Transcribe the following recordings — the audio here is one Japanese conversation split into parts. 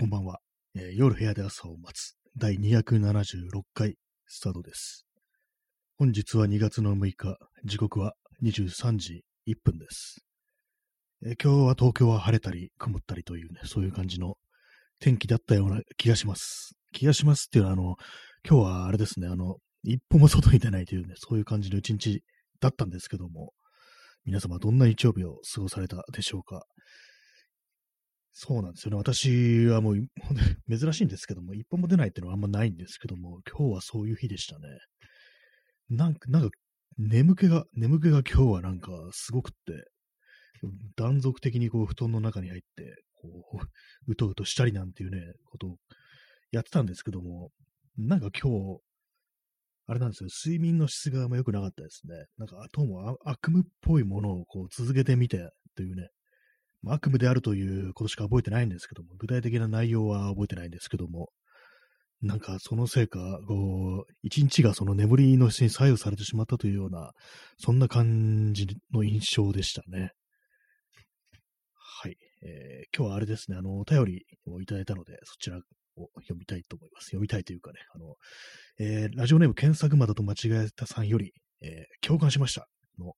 こんばんは、えー夜部屋で朝を待つ第276回スタートです。本日は2月の6日、時刻は23時1分です。えー今日は東京は晴れたり曇ったりというね、そういう感じの天気だったような気がします。気がしますっていうのは、あの、今日はあれですね、あの、一歩も外に出ないというね、そういう感じの一日だったんですけども、皆様どんな日曜日を過ごされたでしょうか。そうなんですよね。私はもう、珍しいんですけども、一本も出ないっていうのはあんまないんですけども、今日はそういう日でしたね。なんか、なんか、眠気が、眠気が今日はなんかすごくって、断続的にこう布団の中に入って、こう、うとうとしたりなんていうね、ことをやってたんですけども、なんか今日、あれなんですよ、睡眠の質があんま良くなかったですね。なんか、どうも悪夢っぽいものをこう続けてみてというね、悪夢であるということしか覚えてないんですけども、具体的な内容は覚えてないんですけども、なんかそのせいか、こう、一日がその眠りの質に左右されてしまったというような、そんな感じの印象でしたね。はい。えー今日はあれですね、あの、お便りをいただいたので、そちらを読みたいと思います。読みたいというかね、あの、えーラジオネーム検索窓と間違えたさんより、えー共感しました。の、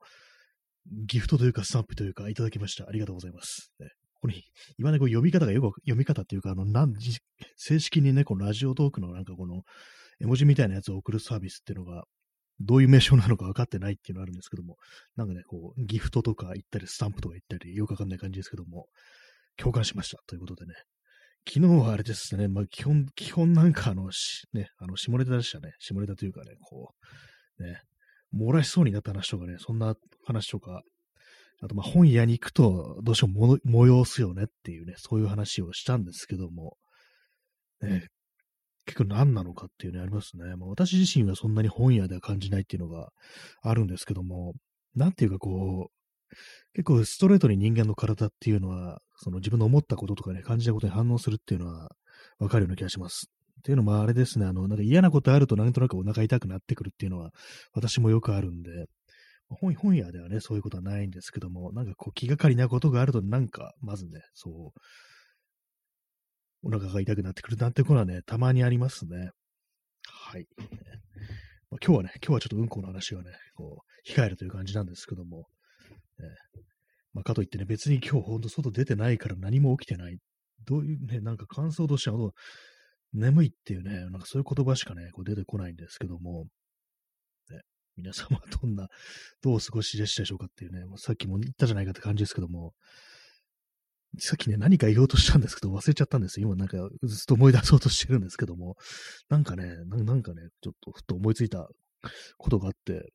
ギフトというかスタンプというかいただきました。ありがとうございます。ね、ここに、今ね、こう読み方がよく、読み方っていうか、あの、なん、じ正式にね、このラジオトークのなんかこの、絵文字みたいなやつを送るサービスっていうのが、どういう名称なのか分かってないっていうのがあるんですけども、なんかね、こう、ギフトとか言ったり、スタンプとか言ったり、よくわかんない感じですけども、共感しました。ということでね。昨日はあれですね、まあ基本、基本なんかあの、ね、あの、下ネタでしたね。下ネタというかね、こう、ね、漏らしそうになった話とかね、そんな話とか、あとまあ本屋に行くとどうしてもも催すよねっていうね、そういう話をしたんですけども、ね、結構何なのかっていうね、ありますね。まあ、私自身はそんなに本屋では感じないっていうのがあるんですけども、なんていうかこう、結構ストレートに人間の体っていうのは、その自分の思ったこととかね、感じたことに反応するっていうのはわかるような気がします。っていうのもあれですね、あの、なんか嫌なことあるとなんとなくお腹痛くなってくるっていうのは私もよくあるんで、本本屋ではね、そういうことはないんですけども、なんかこう気がかりなことがあると、なんか、まずね、そう、お腹が痛くなってくるなんてことはね、たまにありますね。はい。まあ、今日はね、今日はちょっとうんこの話はね、こう、控えるという感じなんですけども、ねまあ、かといってね、別に今日ほんと外出てないから何も起きてない。どういうね、なんか感想としては、眠いっていうね、なんかそういう言葉しかね、こう出てこないんですけども、ね、皆様どんな、どうお過ごしでしたでしょうかっていうね、もうさっきも言ったじゃないかって感じですけども、さっきね、何か言おうとしたんですけど忘れちゃったんですよ。今なんかずっと思い出そうとしてるんですけども、なんかね、ななんかね、ちょっとふっと思いついたことがあって、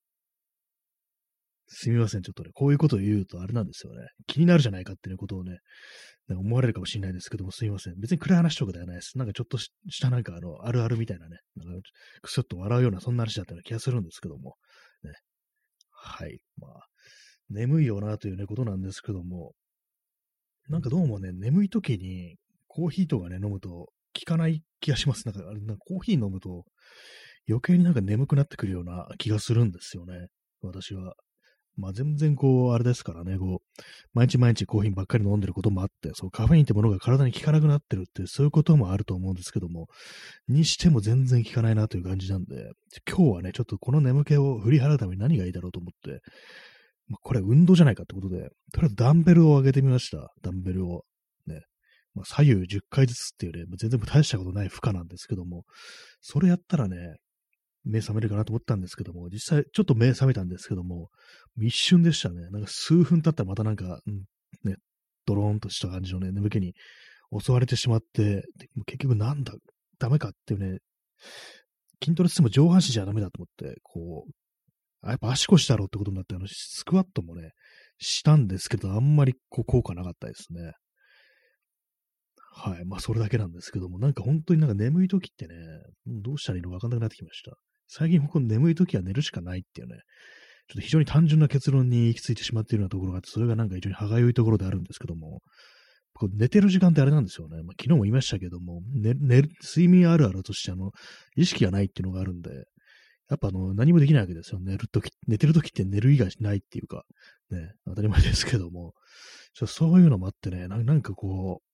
すみません、ちょっとね、こういうことを言うとあれなんですよね。気になるじゃないかっていうことをね、なんか思われるかもしれないですけども、すみません。別に暗い話とかではないです。なんかちょっとしたなんかあの、あるあるみたいなね、なんかくすっと笑うようなそんな話だったような気がするんですけども、ね。はい。まあ、眠いよなというね、ことなんですけども、なんかどうもね、眠い時にコーヒーとかね、飲むと効かない気がします。なんか、あれなんかコーヒー飲むと余計になんか眠くなってくるような気がするんですよね。私は。まあ全然こう、あれですからね、こう、毎日毎日コーヒーばっかり飲んでることもあって、そう、カフェインってものが体に効かなくなってるって、そういうこともあると思うんですけども、にしても全然効かないなという感じなんで、今日はね、ちょっとこの眠気を振り払うために何がいいだろうと思って、まあ、これ運動じゃないかってことで、とりあえずダンベルを上げてみました。ダンベルを。ね。ま、左右10回ずつっていうね、全然大したことない負荷なんですけども、それやったらね、目覚めるかなと思ったんですけども、実際ちょっと目覚めたんですけども、一瞬でしたね。なんか数分経ったらまたなんか、うん、ね、ドローンとした感じのね、眠気に襲われてしまって、結局なんだ、ダメかっていうね、筋トレしても上半身じゃダメだと思って、こう、あやっぱ足腰だろうってことになって、あの、スクワットもね、したんですけど、あんまりこう効果なかったですね。はい。まあ、それだけなんですけども、なんか本当になんか眠い時ってね、どうしたらいいのかわかんなくなってきました。最近僕眠い時は寝るしかないっていうね、ちょっと非常に単純な結論に行き着いてしまっているようなところがあって、それがなんか非常に歯がゆいところであるんですけども、寝てる時間ってあれなんですよね。まあ、昨日も言いましたけども、寝寝る睡眠あるあるとして、あの、意識がないっていうのがあるんで、やっぱあの、何もできないわけですよ。寝るとき、寝てるときって寝る以外ないっていうか、ね、当たり前ですけども、ちょそういうのもあってね、なんかこう、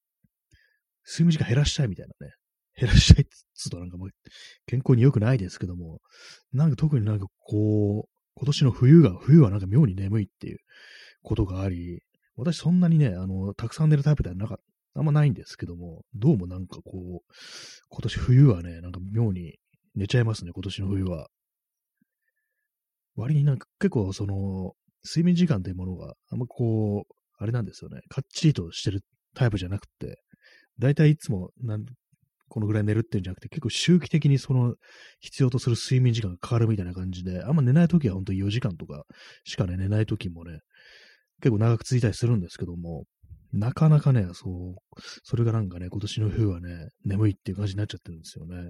睡眠時間減らしたいみたいなね。減らしたいっつうとなんかもう健康に良くないですけども、なんか特になんかこう、今年の冬が、冬はなんか妙に眠いっていうことがあり、私そんなにね、あの、たくさん寝るタイプではなかった、あんまないんですけども、どうもなんかこう、今年冬はね、なんか妙に寝ちゃいますね、今年の冬は。割になんか結構その、睡眠時間というものがあんまこう、あれなんですよね、かっちりとしてるタイプじゃなくて、だいたいいつもなんこのぐらい寝るっていうんじゃなくて、結構周期的にその必要とする睡眠時間が変わるみたいな感じで、あんま寝ないときは本当に4時間とかしかね、寝ないときもね、結構長く続いたりするんですけども、なかなかね、そう、それがなんかね、今年の冬はね、眠いっていう感じになっちゃってるんですよね。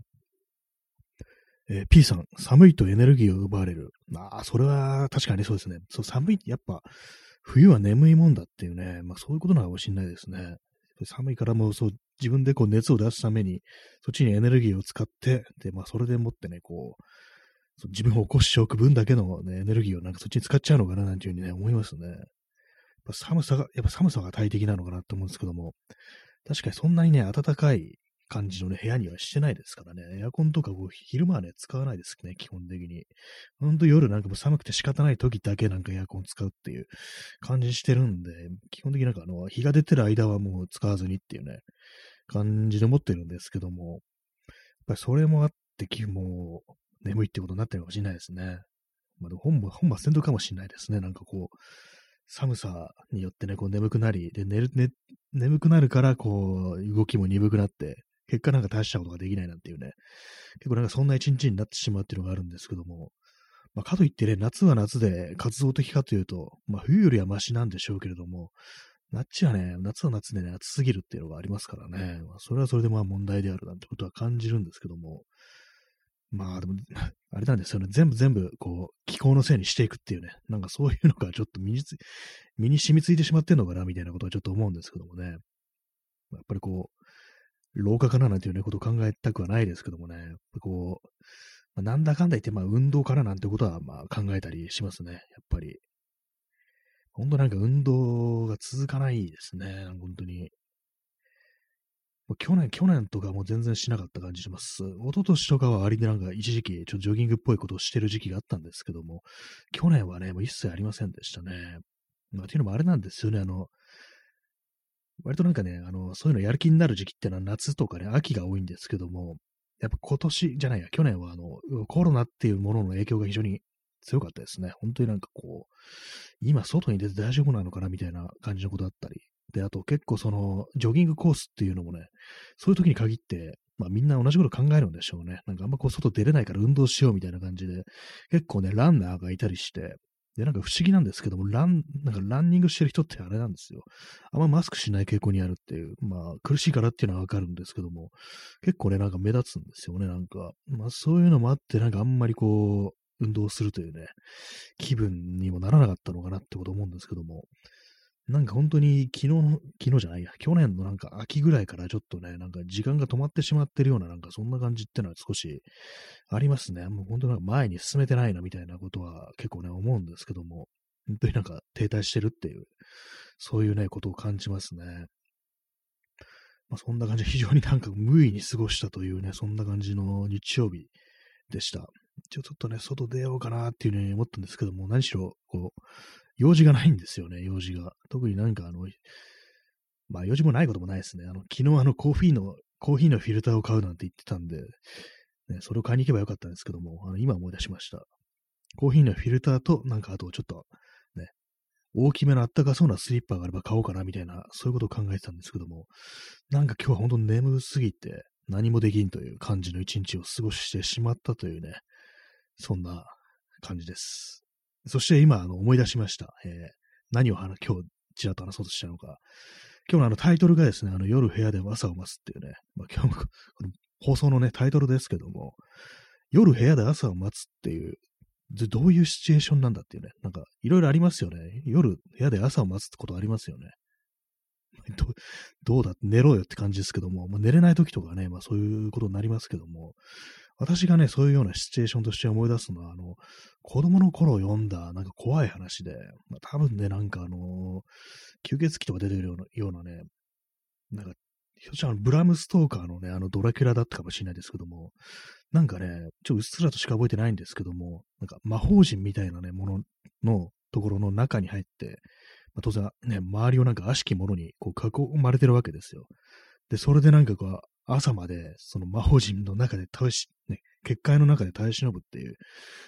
えー、P さん、寒いとエネルギーを奪われる。ああ、それは確かにそうですね。そう、寒い、やっぱ、冬は眠いもんだっていうね、まあそういうことなのかもしれないですね。寒いからもうそう、自分でこう熱を出すために、そっちにエネルギーを使って、で、まあそれでもってね、こう、自分を起こしておく分だけの、ね、エネルギーをなんかそっちに使っちゃうのかななんていうふうにね、思いますね。やっぱ寒さが、やっぱ寒さが大敵なのかなと思うんですけども、確かにそんなにね、暖かい感じのね、部屋にはしてないですからね。エアコンとかこう昼間はね、使わないですね、基本的に。ほんと夜なんかもう寒くて仕方ない時だけなんかエアコン使うっていう感じしてるんで、基本的になんかあの、日が出てる間はもう使わずにっていうね、感じで持ってるんですけども、やっぱりそれもあって、もう眠いってことになってるかもしれないですね。まあ、でも本本末転倒かもしれないですね。なんかこう、寒さによってね、こう眠くなり、で、寝る、ね、眠くなるから、こう、動きも鈍くなって、結果なんか大したことができないなんていうね、結構なんかそんな一日になってしまうっていうのがあるんですけども、まあ、かといってね、夏は夏で活動的かというと、まあ、冬よりはマシなんでしょうけれども、夏はね、夏は夏でね、暑すぎるっていうのがありますからね、まあ、それはそれでまあ問題であるなんてことは感じるんですけども、まあでも、あれなんですよね。全部全部、こう、気候のせいにしていくっていうね。なんかそういうのがちょっと身につ、身に染みついてしまってんのかな、みたいなことはちょっと思うんですけどもね。やっぱりこう、老化かななんていうね、ことを考えたくはないですけどもね、こう、まあ、なんだかんだ言って、まあ、運動からなんてことは、まあ、考えたりしますね、やっぱり。本当なんか運動が続かないですね、本当に。去年、去年とかも全然しなかった感じします。一昨年とかは割になんか一時期、ちょっとジョギングっぽいことをしてる時期があったんですけども、去年はね、もう一切ありませんでしたね。まあ、っていうのもあれなんですよね、あの、割となんかね、あの、そういうのやる気になる時期ってのは夏とかね、秋が多いんですけども、やっぱ今年じゃないや、去年はあの、コロナっていうものの影響が非常に強かったですね。本当になんかこう、今外に出て大丈夫なのかなみたいな感じのことだったり。で、あと結構その、ジョギングコースっていうのもね、そういう時に限って、まあみんな同じこと考えるんでしょうね。なんかあんまこう外出れないから運動しようみたいな感じで、結構ね、ランナーがいたりして、で、なんか不思議なんですけども、ラン、なんかランニングしてる人ってあれなんですよ。あんまマスクしない傾向にあるっていう、まあ苦しいからっていうのはわかるんですけども、結構ね、なんか目立つんですよね、なんか。まあそういうのもあって、なんかあんまりこう、運動するというね、気分にもならなかったのかなってこと思うんですけども、なんか本当に昨日の、昨日じゃないや、去年のなんか秋ぐらいからちょっとね、なんか時間が止まってしまってるような、なんかそんな感じってのは少しありますね。もう本当なんか前に進めてないなみたいなことは結構ね、思うんですけども、本当になんか停滞してるっていう、そういうね、ことを感じますね。まあそんな感じで非常になんか無意に過ごしたというね、そんな感じの日曜日でした。一応ちょっとね、外出ようかなっていうふうに思ったんですけども、何しろ、こう、用事がないんですよね、用事が。特になんかあの、まあ用事もないこともないですね。あの、昨日あのコーヒーの、コーヒーのフィルターを買うなんて言ってたんで、ね、それを買いに行けばよかったんですけども、あの今思い出しました。コーヒーのフィルターと、なんかあとちょっと、ね、大きめのあったかそうなスリッパがあれば買おうかなみたいな、そういうことを考えてたんですけども、なんか今日は本当に眠すぎて、何もできんという感じの一日を過ごしてしまったというね、そんな感じです。そして今、あの、思い出しました。えー、何を話、今日、ちらっと話そうとしたのか。今日のあのタイトルがですね、あの、夜部屋で朝を待つっていうね、まあ、今日も、放送のね、タイトルですけども、夜部屋で朝を待つっていう、どういうシチュエーションなんだっていうね、なんか、いろいろありますよね。夜部屋で朝を待つってことありますよね。どどうだ寝ろよって感じですけども、まあ、寝れない時とかね、まあそういうことになりますけども、私がね、そういうようなシチュエーションとして思い出すのは、あの、子供の頃読んだ、なんか怖い話で、まあ、多分ね、なんかあの、吸血鬼とか出てくるようなようなね、なんか、ひょっとしたらブラムストーカーのね、あのドラキュラだったかもしれないですけども、なんかね、ちょっとうっすらとしか覚えてないんですけども、なんか魔法陣みたいなね、もののところの中に入って、まあ、当然ね、周りをなんか悪しきものにこう囲まれてるわけですよ。で、それでなんかこう、朝までその魔法陣の中で耐えし、ね、結界の中で耐え忍ぶっていう、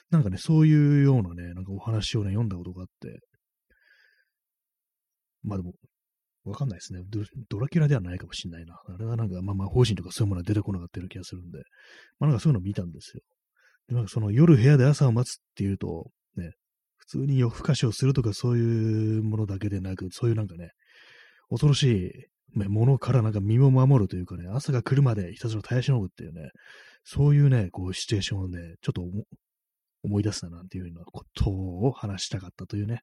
なんかね、そういうようなね、なんかお話をね、読んだことがあって、まあでも、わかんないですねド。ドラキュラではないかもしんないな。あれはなんか、まあ、魔法陣とかそういうものは出てこなかったような気がするんで、まあなんかそういうのを見たんですよ。で、なんかその夜部屋で朝を待つっていうと、ね、普通に夜更かしをするとかそういうものだけでなく、そういうなんかね、恐ろしいものからなんか身を守るというかね、朝が来るまでひたすら耐え忍ぶっていうね、そういうね、こうシチュエーションをね、ちょっと思い出すななんていうようなことを話したかったというね、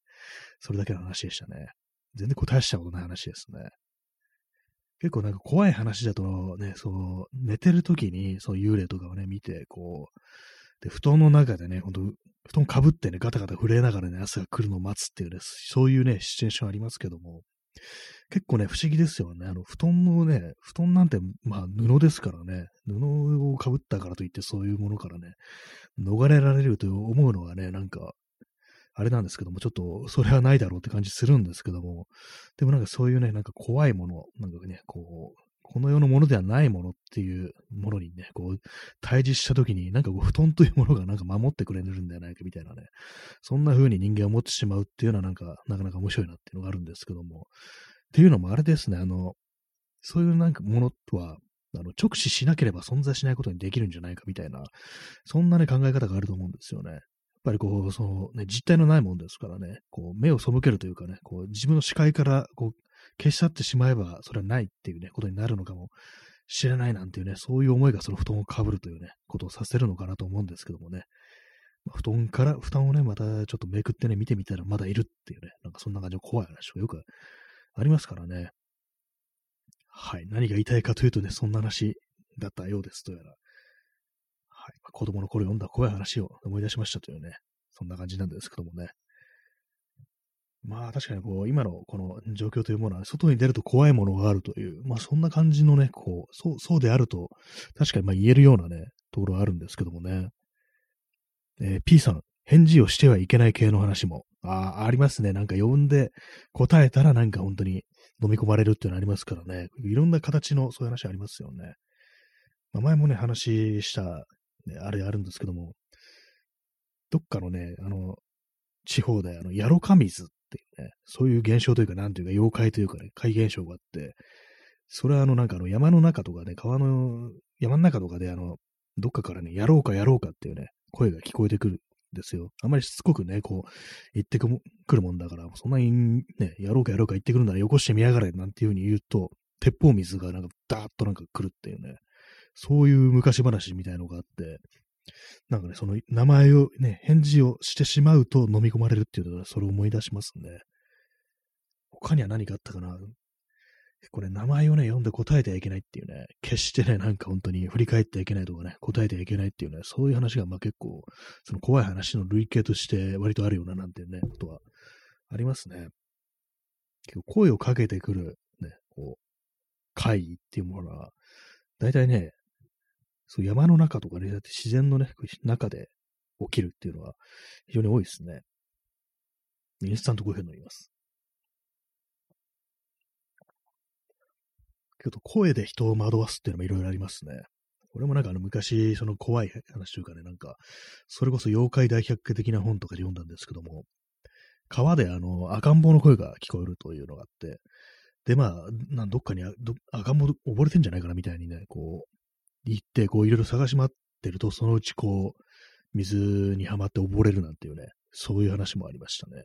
それだけの話でしたね。全然答えしたことない話ですね。結構なんか怖い話だとね、そう、寝てる時にそう幽霊とかをね、見て、こう、で、布団の中でね、ほんと、布団かぶってね、ガタガタ震えながらね、朝が来るのを待つっていうね、そういうね、シチュエーションありますけども、結構ね、不思議ですよね。あの、布団のね、布団なんて、まあ、布ですからね、布をかぶったからといってそういうものからね、逃れられると思うのはね、なんか、あれなんですけども、ちょっとそれはないだろうって感じするんですけども、でもなんかそういうね、なんか怖いもの、なんかね、こう、この世のものではないものっていうものにね、こう、対峙した時に、なんかこう、布団というものがなんか守ってくれるんじゃないかみたいなね、そんな風に人間を持ってしまうっていうのはなんか、なかなか面白いなっていうのがあるんですけども、っていうのもあれですね、あの、そういうなんかものとは、あの、直視しなければ存在しないことにできるんじゃないかみたいな、そんなね、考え方があると思うんですよね。やっぱりこう、そのね、実体のないもんですからね、こう、目を背けるというかね、こう、自分の視界から、こう、消し去ってしまえば、それはないっていうね、ことになるのかもしれないなんていうね、そういう思いがその布団をかぶるというね、ことをさせるのかなと思うんですけどもね。まあ、布団から、布団をね、またちょっとめくってね、見てみたらまだいるっていうね、なんかそんな感じの怖い話がよくありますからね。はい。何が言いたいかというとね、そんな話だったようですとやら。はいま。子供の頃読んだ怖い話を思い出しましたというね、そんな感じなんですけどもね。まあ確かにこう、今のこの状況というものは、外に出ると怖いものがあるという、まあそんな感じのね、こう、そう、そうであると、確かにまあ言えるようなね、ところはあるんですけどもね。えー、P さん、返事をしてはいけない系の話も、ああ、ありますね。なんか呼んで答えたらなんか本当に飲み込まれるっていうのありますからね。いろんな形のそういう話ありますよね。まあ、前もね、話したね、あれあるんですけども、どっかのね、あの、地方で、あの、ヤロカミズっていうね、そういう現象というか、なんていうか、妖怪というかね、怪現象があって、それはあの、なんかあの、山の中とかね、川の、山の中とかで、あの、どっかからね、やろうかやろうかっていうね、声が聞こえてくるんですよ。あんまりしつこくね、こう、言ってくるもんだから、そんなにね、やろうかやろうか言ってくるならよこしてみやがれなんていう風に言うと、鉄砲水がなんかダーッとなんか来るっていうね、そういう昔話みたいのがあって、なんかね、その名前をね、返事をしてしまうと飲み込まれるっていうのは、それを思い出しますね。他には何かあったかな？これ名前をね、読んで答えてはいけないっていうね、決してね、なんか本当に振り返ってはいけないとかね、答えてはいけないっていうね、そういう話がまあ結構、その怖い話の類型として割とあるようななんていうね、ことはありますね。結構声をかけてくる、ね、こう、会議っていうものは、大体ね、そう山の中とかね、だって自然のね、中で起きるっていうのは非常に多いですね。インスタントコーヒー飲みます。けど声で人を惑わすっていうのもいろいろありますね。これもなんかあの昔、その怖い話というかね、なんか、それこそ妖怪大百科的な本とかで読んだんですけども、川であの赤ん坊の声が聞こえるというのがあって、で、まあ、なんどっかにど赤ん坊溺れてんじゃないかなみたいにね、こう、行って、こう、いろいろ探し回ってると、そのうちこう、水にはまって溺れるなんていうね、そういう話もありましたね。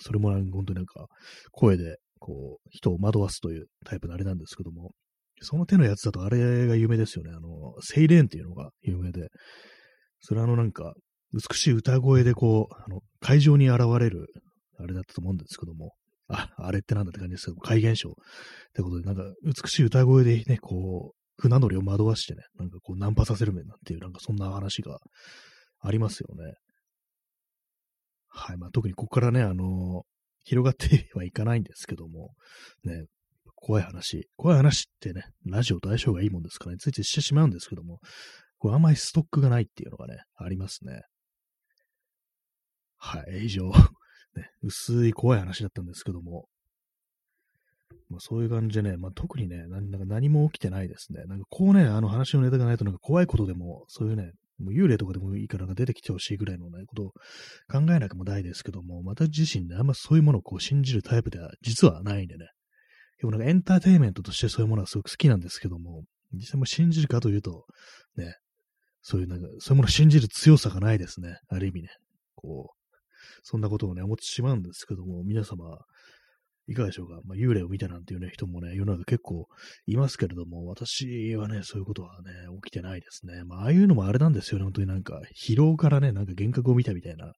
それも本当になんか、声で、こう、人を惑わすというタイプのあれなんですけども、その手のやつだとあれが有名ですよね。あの、セイレーンっていうのが有名で、それはあのなんか、美しい歌声でこう、あの、会場に現れる、あれだったと思うんですけども、あ、あれってなんだって感じですけど、怪現象ってことで、なんか、美しい歌声でね、こう、船乗りを惑わしてね、なんかこうナンパさせる面なんていう、なんかそんな話がありますよね。はい。まあ特にここからね、あのー、広がってはいかないんですけども、ね、怖い話。怖い話ってね、ラジオと相性がいいもんですからね、ついついしてしまうんですけども、これあんまりストックがないっていうのがね、ありますね。はい、以上。ね、薄い怖い話だったんですけども、まあ、そういう感じでね、まあ、特にね、なんか何も起きてないですね。なんかこうね、あの話のネタがないとなんか怖いことでも、そういうね、もう幽霊とかでもいいから出てきてほしいぐらいのね、ことを考えなくもないですけども、私自身ね、あんまそういうものをこう信じるタイプでは実はないんでね。でもなんかエンターテインメントとしてそういうものはすごく好きなんですけども、実際も信じるかというと、ね、そういうなんか、そういうものを信じる強さがないですね。ある意味ね。こう、そんなことをね、思ってしまうんですけども、皆様、いかがでしょうか？まあ、幽霊を見たなんていうね、人もね、世の中結構いますけれども、私はね、そういうことはね、起きてないですね。まあ、ああいうのもあれなんですよね、本当になんか、疲労からね、なんか幻覚を見たみたいな、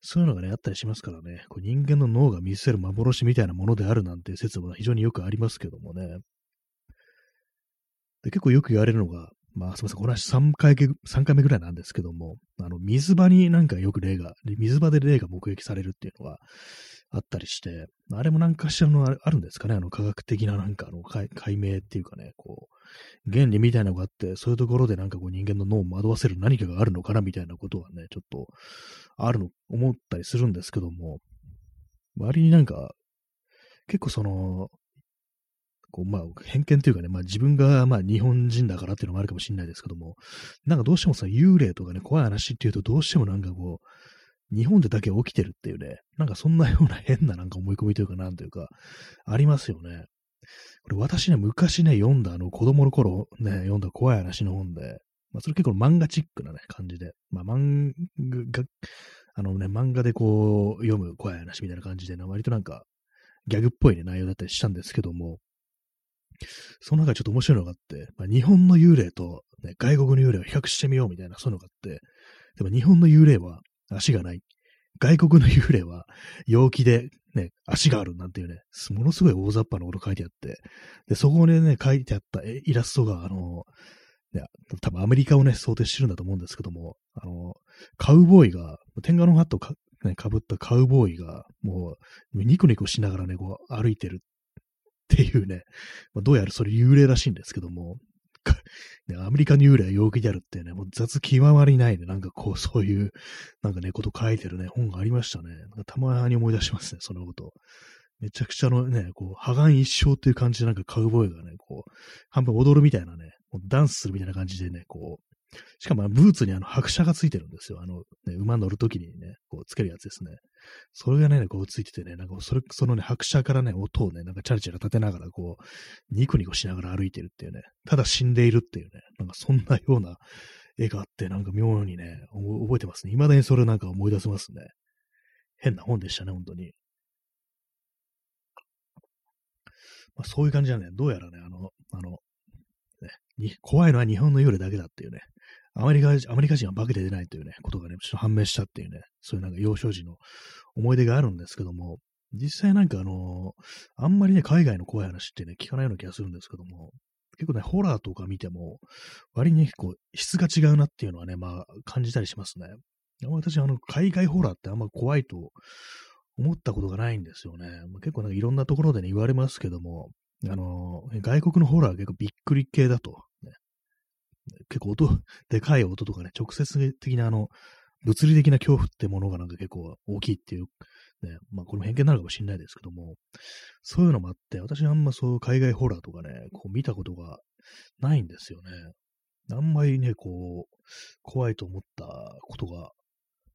そういうのがね、あったりしますからね、こう人間の脳が見せる幻みたいなものであるなんて説も非常によくありますけどもね。で結構よく言われるのが、まあ、すみません、この話3回 ,3 回目ぐらいなんですけども、あの、水場になんかよく霊が、水場で霊が目撃されるっていうのが、あったりして、あれもなんかしらのあるんですかね、あの科学的ななんかあの解明っていうかね、こう、原理みたいなのがあって、そういうところでなんかこう人間の脳を惑わせる何かがあるのかなみたいなことはね、ちょっとあるの、思ったりするんですけども、割になんか、結構その、こう、まあ、偏見というかね、まあ自分がまあ日本人だからっていうのもあるかもしれないですけども、なんかどうしてもさ、幽霊とかね、怖い話っていうとどうしてもなんかこう、日本でだけ起きてるっていうね、なんかそんなような変ななんか思い込みというかなんというか、ありますよね。これ私ね、昔ね、読んだあの子供の頃ね、読んだ怖い話の本で、まあそれ結構漫画チックなね、感じで、まあ漫画、あのね、漫画でこう読む怖い話みたいな感じで、ね、割となんかギャグっぽいね、内容だったりしたんですけども、その中でちょっと面白いのがあって、まあ、日本の幽霊と、ね、外国の幽霊を比較してみようみたいな、そういうのがあって、でも日本の幽霊は足がない。外国の幽霊は陽気でね、足があるなんていうね、ものすごい大雑把なこと書いてあって、で、そこでね、書いてあったイラストが、あの、ね、多分アメリカをね、想定してるんだと思うんですけども、あの、カウボーイが、天下のハットか、ね、被ったカウボーイが、もう、ニコニコしながらね、こう、歩いてるっていうね、まあ、どうやらそれ幽霊らしいんですけども、アメリカの幽霊は陽気であるってね、もう雑極まりないね、なんかこう、そういう、なんかね、こと書いてるね、本がありましたね。なんかたまに思い出しますね、そのこと。めちゃくちゃのね、こう、破顔一生っていう感じでなんかカウボーイがね、こう、半分踊るみたいなね、ダンスするみたいな感じでね、こう、しかもブーツにあの白車がついてるんですよ。あの、ね、馬乗るときにね、こうつけるやつですね。それがね、こうついててね、なんかそれ、そのね、白車からね、音をね、なんかチャラチャラ立てながら、こう、ニコニコしながら歩いてるっていうね、ただ死んでいるっていうね、なんかそんなような絵があって、なんか妙にね、覚えてますね。未だにそれなんか思い出せますね。変な本でしたね、本当に。まあ、そういう感じだね。どうやらね、あの、あの、ね、怖いのは日本の夜だけだっていうね、アメリカ、アメリカ人は化けて出ないというね、ことがね、ちょっと判明したっていうね、そういうなんか幼少時の思い出があるんですけども、実際なんかあのあんまりね、海外の怖い話ってね、聞かないような気がするんですけども、結構ね、ホラーとか見ても、割に結構質が違うなっていうのはね、まあ感じたりしますね。私、あの、海外ホラーってあんま怖いと思ったことがないんですよね。まあ結構なんかいろんなところでね、言われますけども、あの、外国のホラーは結構びっくり系だと、結構音、でかい音とかね、直接的なあの、物理的な恐怖ってものがなんか結構大きいっていう、ね、まあこれも偏見なのかもしれないですけども、そういうのもあって、私あんまそう海外ホラーとかね、こう見たことがないんですよね。あんまりね、こう、怖いと思ったことが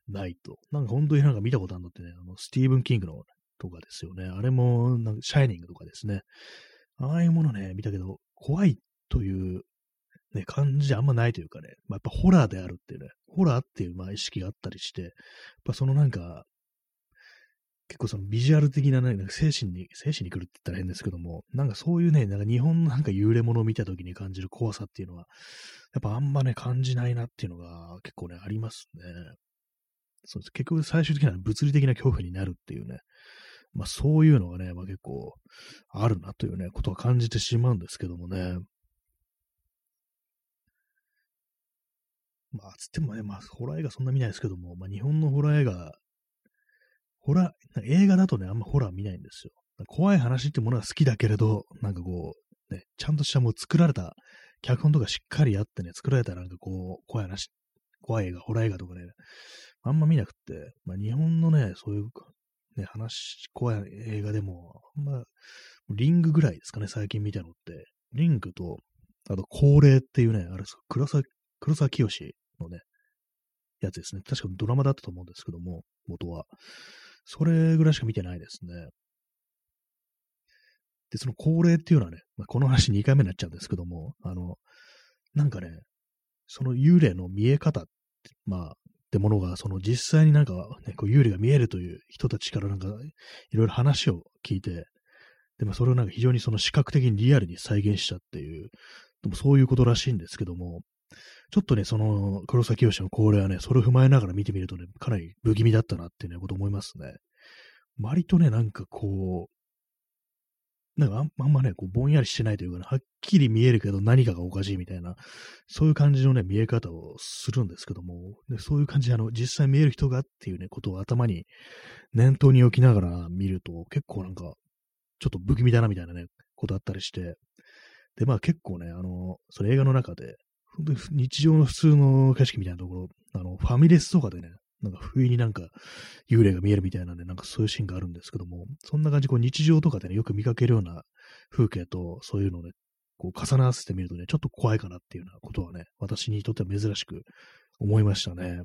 ないと。なんか本当になんか見たことあるのってね、あの、スティーブン・キングのとかですよね。あれも、なんかシャイニングとかですね。ああいうものね、見たけど、怖いという、ね、感じあんまないというかね、まあ、やっぱホラーであるっていうね、ホラーっていうまあ意識があったりして、やっぱそのなんか、結構そのビジュアル的な、ね、精神に、精神に来るって言ったら変ですけども、なんかそういうね、なんか日本のなんか幽霊物を見た時に感じる怖さっていうのは、やっぱあんまね、感じないなっていうのが結構ね、ありますね。そうです。結局最終的には物理的な恐怖になるっていうね、まあそういうのがね、まあ結構あるなというね、ことは感じてしまうんですけどもね。まあつってもね、まあホラー映画そんな見ないですけども、まあ日本のホラー映画、ホラー、映画だとね、あんまホラー見ないんですよ。怖い話ってものは好きだけれど、なんかこう、ね、ちゃんとしたもう作られた、脚本とかしっかりあってね、作られたなんかこう、怖い話、怖い映画、ホラー映画とかね、あんま見なくって、まあ日本のね、そういうね、話、怖い映画でも、まあ、リングぐらいですかね、最近見たのって。リングと、あと、恒例っていうね、あれですか、黒沢、黒沢清のね、やつですね。確かドラマだったと思うんですけども、元は。それぐらいしか見てないですね。で、その恒例っていうのはね、まあ、この話2回目になっちゃうんですけども、あの、なんかね、その幽霊の見え方ってまあ、ってものが、その実際になんか、ね、こう幽霊が見えるという人たちからなんか、いろいろ話を聞いて、でもそれをなんか非常にその視覚的にリアルに再現したっていう、でもそういうことらしいんですけども、ちょっとね、その黒崎清の恒例はね、それを踏まえながら見てみるとね、かなり不気味だったなっていうね、こと思いますね。割とね、なんかこう、なんかあんまね、こうぼんやりしてないというかね、はっきり見えるけど何かがおかしいみたいな、そういう感じのね、見え方をするんですけども、でそういう感じで、あの、実際見える人がっていうね、ことを頭に念頭に置きながら見ると、結構なんか、ちょっと不気味だなみたいなね、ことあったりして、で、まあ結構ね、あの、それ映画の中で、日常の普通の景色みたいなところ、あの、ファミレスとかでね、なんか不意になんか幽霊が見えるみたいなんで、なんかそういうシーンがあるんですけども、そんな感じ、こう日常とかでね、よく見かけるような風景と、そういうのをね、こう重ならせてみるとね、ちょっと怖いかなっていうようなことはね、私にとっては珍しく思いましたね。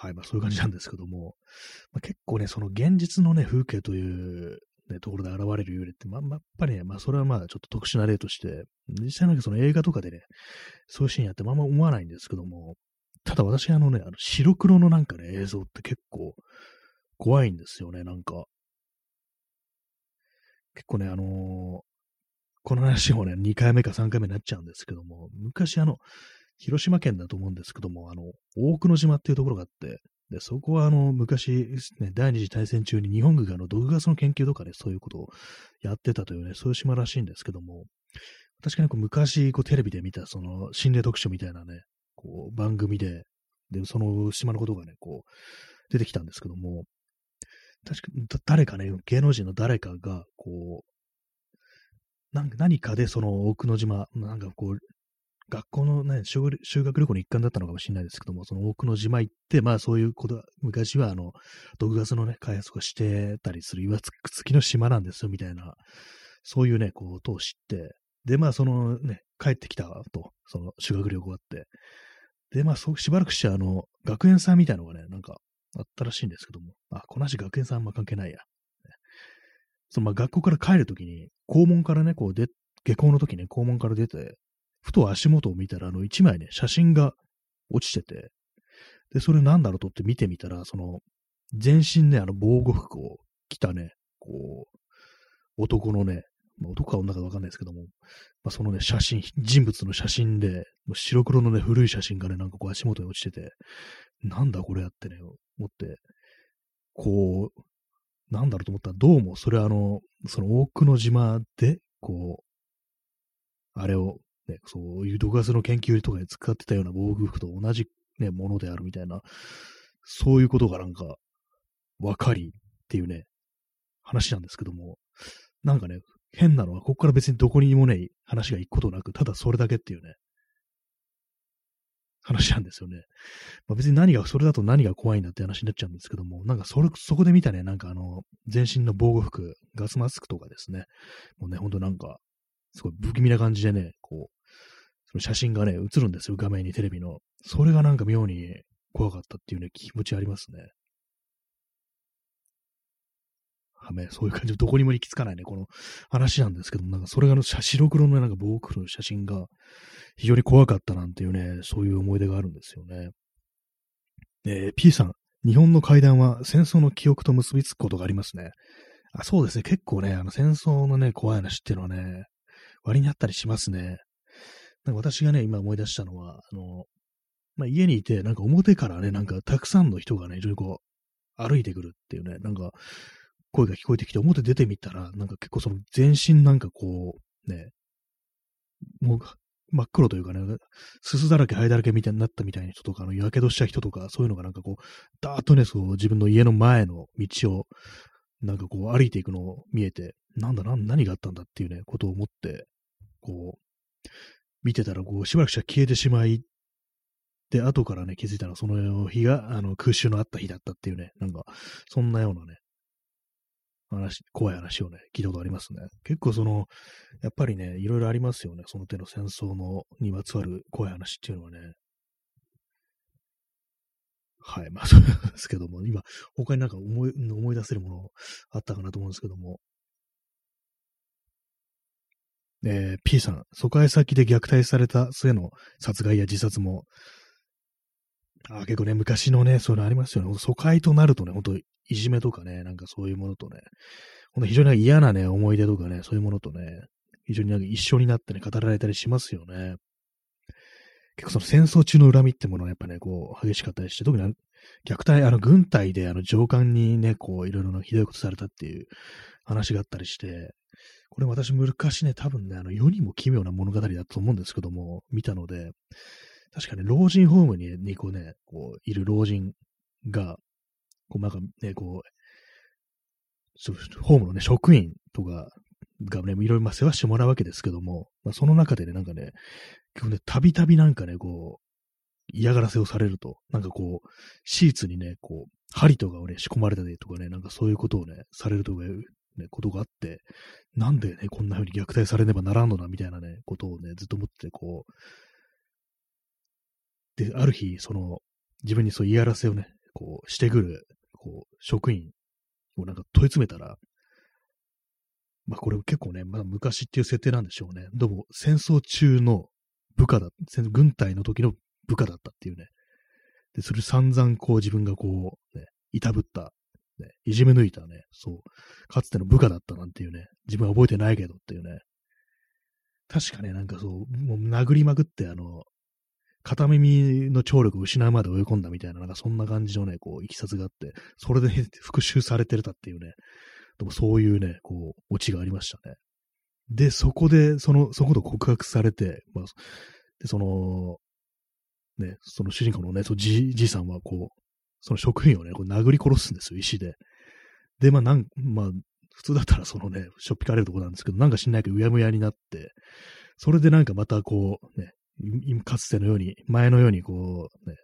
はい、まあそういう感じなんですけども、まあ、結構ね、その現実のね、風景というね、ところで現れる幽霊って、ま、ま、やっぱりね、まあそれはまあちょっと特殊な例として、実際なんかその映画とかでね、そういうシーンやってまあま思わないんですけども、ただ私あのね、あの白黒のなんかね、映像って結構怖いんですよね、なんか。結構ね、あのー、この話もね、2回目か3回目になっちゃうんですけども、昔あの、広島県だと思うんですけども、あの、大久野島っていうところがあって、で、そこはあの、昔、ね、第二次大戦中に日本軍があの、毒ガスの研究とかね、そういうことをやってたというね、そういう島らしいんですけども、確かにこう昔、こうテレビで見た、その、心霊特集みたいなね、こう、番組で、で、その島のことがね、こう、出てきたんですけども、確か、誰かね、芸能人の誰かが、こう、何かでその奥の島、なんかこう、学校のね、修学旅行の一環だったのかもしれないですけども、その奥の島行って、まあそういうことは、昔はあの、毒ガスのね、開発とかしてたりする岩付きの島なんですよ、みたいな、そういうね、ことを知って、で、まあそのね、帰ってきたと、その修学旅行があって、で、まあそう、しばらくしてあの、学園祭みたいなのがね、なんかあったらしいんですけども、あ、この話学園祭あんま関係ないや。そのまあ学校から帰るときに、校門からね、こうで、下校の時ね、校門から出て、ふと足元を見たら、あの、一枚ね、写真が落ちてて、で、それなんだろうとって見てみたら、その、全身ね、あの、防護服を着たね、こう、男のね、まあ、男か女かわかんないですけども、まあ、そのね、写真、人物の写真で、もう白黒のね、古い写真がね、なんかこう足元に落ちてて、なんだこれやってね、思って、こう、なんだろうと思ったら、どうもそれはあの、その多くの島で、こう、あれをね、そういう毒ガスの研究とかで使ってたような防具服と同じ、ね、ものであるみたいな、そういうことがなんか、わかりっていうね、話なんですけども、なんかね、変なのは、ここから別にどこにもね、話が行くことなく、ただそれだけっていうね、話なんですよね。まあ、別に何が、それだと何が怖いんだって話になっちゃうんですけども、なんかそれ、そこで見たね、なんかあの、全身の防護服、ガスマスクとかですね、もうね、ほんとなんか、すごい不気味な感じでね、こう、その写真がね、映るんですよ、画面にテレビの。それがなんか妙に怖かったっていうね、気持ちありますね。はめ、そういう感じで、どこにも行き着かないね、この話なんですけども、なんかそれがの白黒のなんか防空の写真が非常に怖かったなんていうね、そういう思い出があるんですよね。えー、P さん、日本の会談は戦争の記憶と結びつくことがありますね。あそうですね、結構ね、あの戦争のね、怖い話っていうのはね、割にあったりしますね。なんか私がね、今思い出したのは、あの、まあ、家にいて、なんか表からね、なんかたくさんの人がね、非常にこう、歩いてくるっていうね、なんか、声が聞こえてきて、表出てみたら、なんか結構その全身なんかこう、ね、もう、真っ黒というかね、すすだらけ、灰だらけみたいになったみたいな人とか、あの、やけどした人とか、そういうのがなんかこう、だーっとね、そう、自分の家の前の道を、なんかこう、歩いていくのを見えて、なんだ、な何があったんだっていうね、ことを思って、こう、見てたら、こう、しばらくしたら消えてしまい、で、後からね、気づいたのは、その日が、あの、空襲のあった日だったっていうね、なんか、そんなようなね、話、怖い話をね、聞いたことありますね。結構その、やっぱりね、いろいろありますよね。その手の戦争のにまつわる怖い話っていうのはね。はい。まあ、そうですけども、今、他になんか思い、思い出せるものあったかなと思うんですけども。えー、P さん、疎開先で虐待された末の殺害や自殺も、あ結構ね、昔のね、そういうのありますよね。疎開となるとね、本当いじめとかね、なんかそういうものとね、ほんと非常に嫌なね、思い出とかね、そういうものとね、非常になんか一緒になってね、語られたりしますよね。結構その戦争中の恨みってものはやっぱね、こう、激しかったりして、特に虐待、あの、軍隊であの上官にね、こう、いろいろなひどいことされたっていう話があったりして、これ私昔ね、多分ね、あの、世にも奇妙な物語だと思うんですけども、見たので、確かね、老人ホームに、にこうね、こう、いる老人が、こう、なんかね、こう、ホームのね、職員とかがね、いろいろ世話してもらうわけですけども、まあ、その中でね、なんかね、結構ね、たびたびなんかね、こう、嫌がらせをされると、なんかこう、シーツにね、こう、針とかをね、仕込まれたりとかね、なんかそういうことをね、されるとか、ね、ことがあって、なんでね、こんな風に虐待されねばならんのだ、みたいなね、ことをね、ずっと思って、こう、で、ある日、その、自分にそう嫌がらせをね、こう、してくる、こう、職員をなんか問い詰めたら、まあこれ結構ね、まだ昔っていう設定なんでしょうね。どうも戦争中の部下だ、軍隊の時の部下だったっていうね。で、それ散々こう自分がこう、ね、いたぶった、ね、いじめ抜いたね、そう、かつての部下だったなんていうね、自分は覚えてないけどっていうね。確かね、なんかそう、もう殴りまくってあの、片耳の聴力を失うまで追い込んだみたいな、なんかそんな感じのね、こう、いきさつがあって、それで、復讐されてるたっていうね、でもそういうね、こう、オチがありましたね。で、そこで、その、そこと告白されて、まあ、で、その、ね、その主人公のね、そじ、じいさんはこう、その職員をね、こう殴り殺すんですよ、石で。で、まあ、なん、まあ、普通だったらそのね、しょっぴかれるとこなんですけど、なんか知んないけど、うやむやになって、それでなんかまたこう、ね、かつてのように、前のようにこう、ね、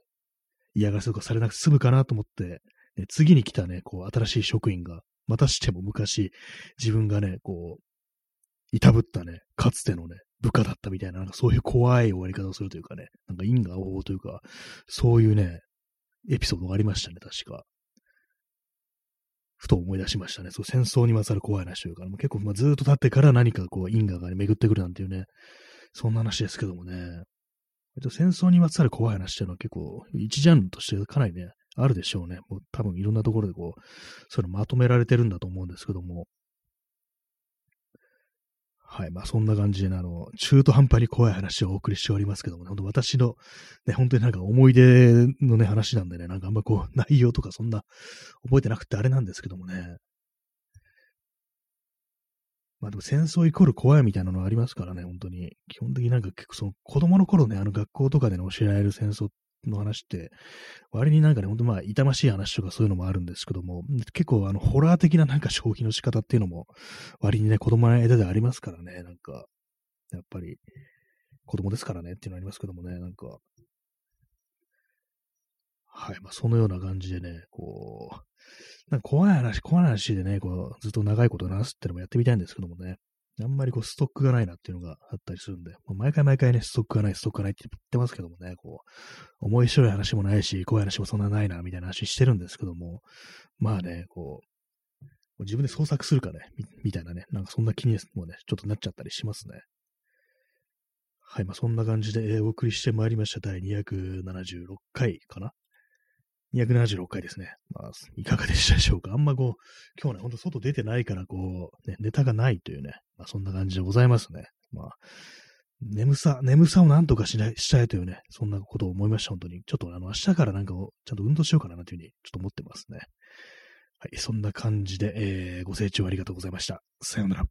嫌がらせとかされなくて済むかなと思って、ね、次に来たね、こう、新しい職員が、またしても昔、自分がね、こう、いたぶったね、かつてのね、部下だったみたいな、なんかそういう怖い終わり方をするというかね、なんか因果応報というか、そういうね、エピソードがありましたね、確か。ふと思い出しましたね。そう、戦争にまつわる怖い話というか、もう結構、まあ、ずっと経ってから何かこう、因果が、巡ってくるなんていうね、そんな話ですけどもね。戦争にまつわる怖い話っていうのは結構、一ジャンルとしてかなりね、あるでしょうね。もう多分いろんなところでこう、そういうのまとめられてるんだと思うんですけども。はい。まあそんな感じで、あの、中途半端に怖い話をお送りしておりますけどもね、本当私の、ね、本当になんか思い出のね、話なんでね、なんかあんまこう、内容とかそんな覚えてなくてあれなんですけどもね。まあでも戦争イコール怖いみたいなのありますからね、本当に。基本的になんか結構その子供の頃ね、あの学校とかでね、教えられる戦争っの話って、割になんかね、ほんとまあ、痛ましい話とかそういうのもあるんですけども、結構あの、ホラー的ななんか消費の仕方っていうのも、割にね、子供の間でありますからね、なんか、やっぱり、子供ですからねっていうのありますけどもね、なんか、はい、まあ、そのような感じでね、こう、なんか怖い話、怖い話でね、こう、ずっと長いこと話すってのもやってみたいんですけどもね、あんまりこう、ストックがないなっていうのがあったりするんで、まあ、毎回毎回ね、ストックがない、ストックがないって言ってますけどもね、こう、面白い話もないし、怖い話もそんなないな、みたいな話してるんですけども、まあね、こう、自分で創作するかねみ、みたいなね、なんかそんな気にもね、ちょっとなっちゃったりしますね。はい、まあそんな感じで、えー、お送りしてまいりました第276回かな276回ですね。まあ、いかがでしたでしょうか？あんまこう、今日ね、ほんと外出てないから、こう、ね、ネタがないというね、まあそんな感じでございますね。まあ、眠さ、眠さをなんとかしない、したいというね、そんなことを思いました、本当に。ちょっとあの、明日からなんかを、ちゃんと運動しようかなというふうに、ちょっと思ってますね。はい、そんな感じで、えー、ご清聴ありがとうございました。さようなら。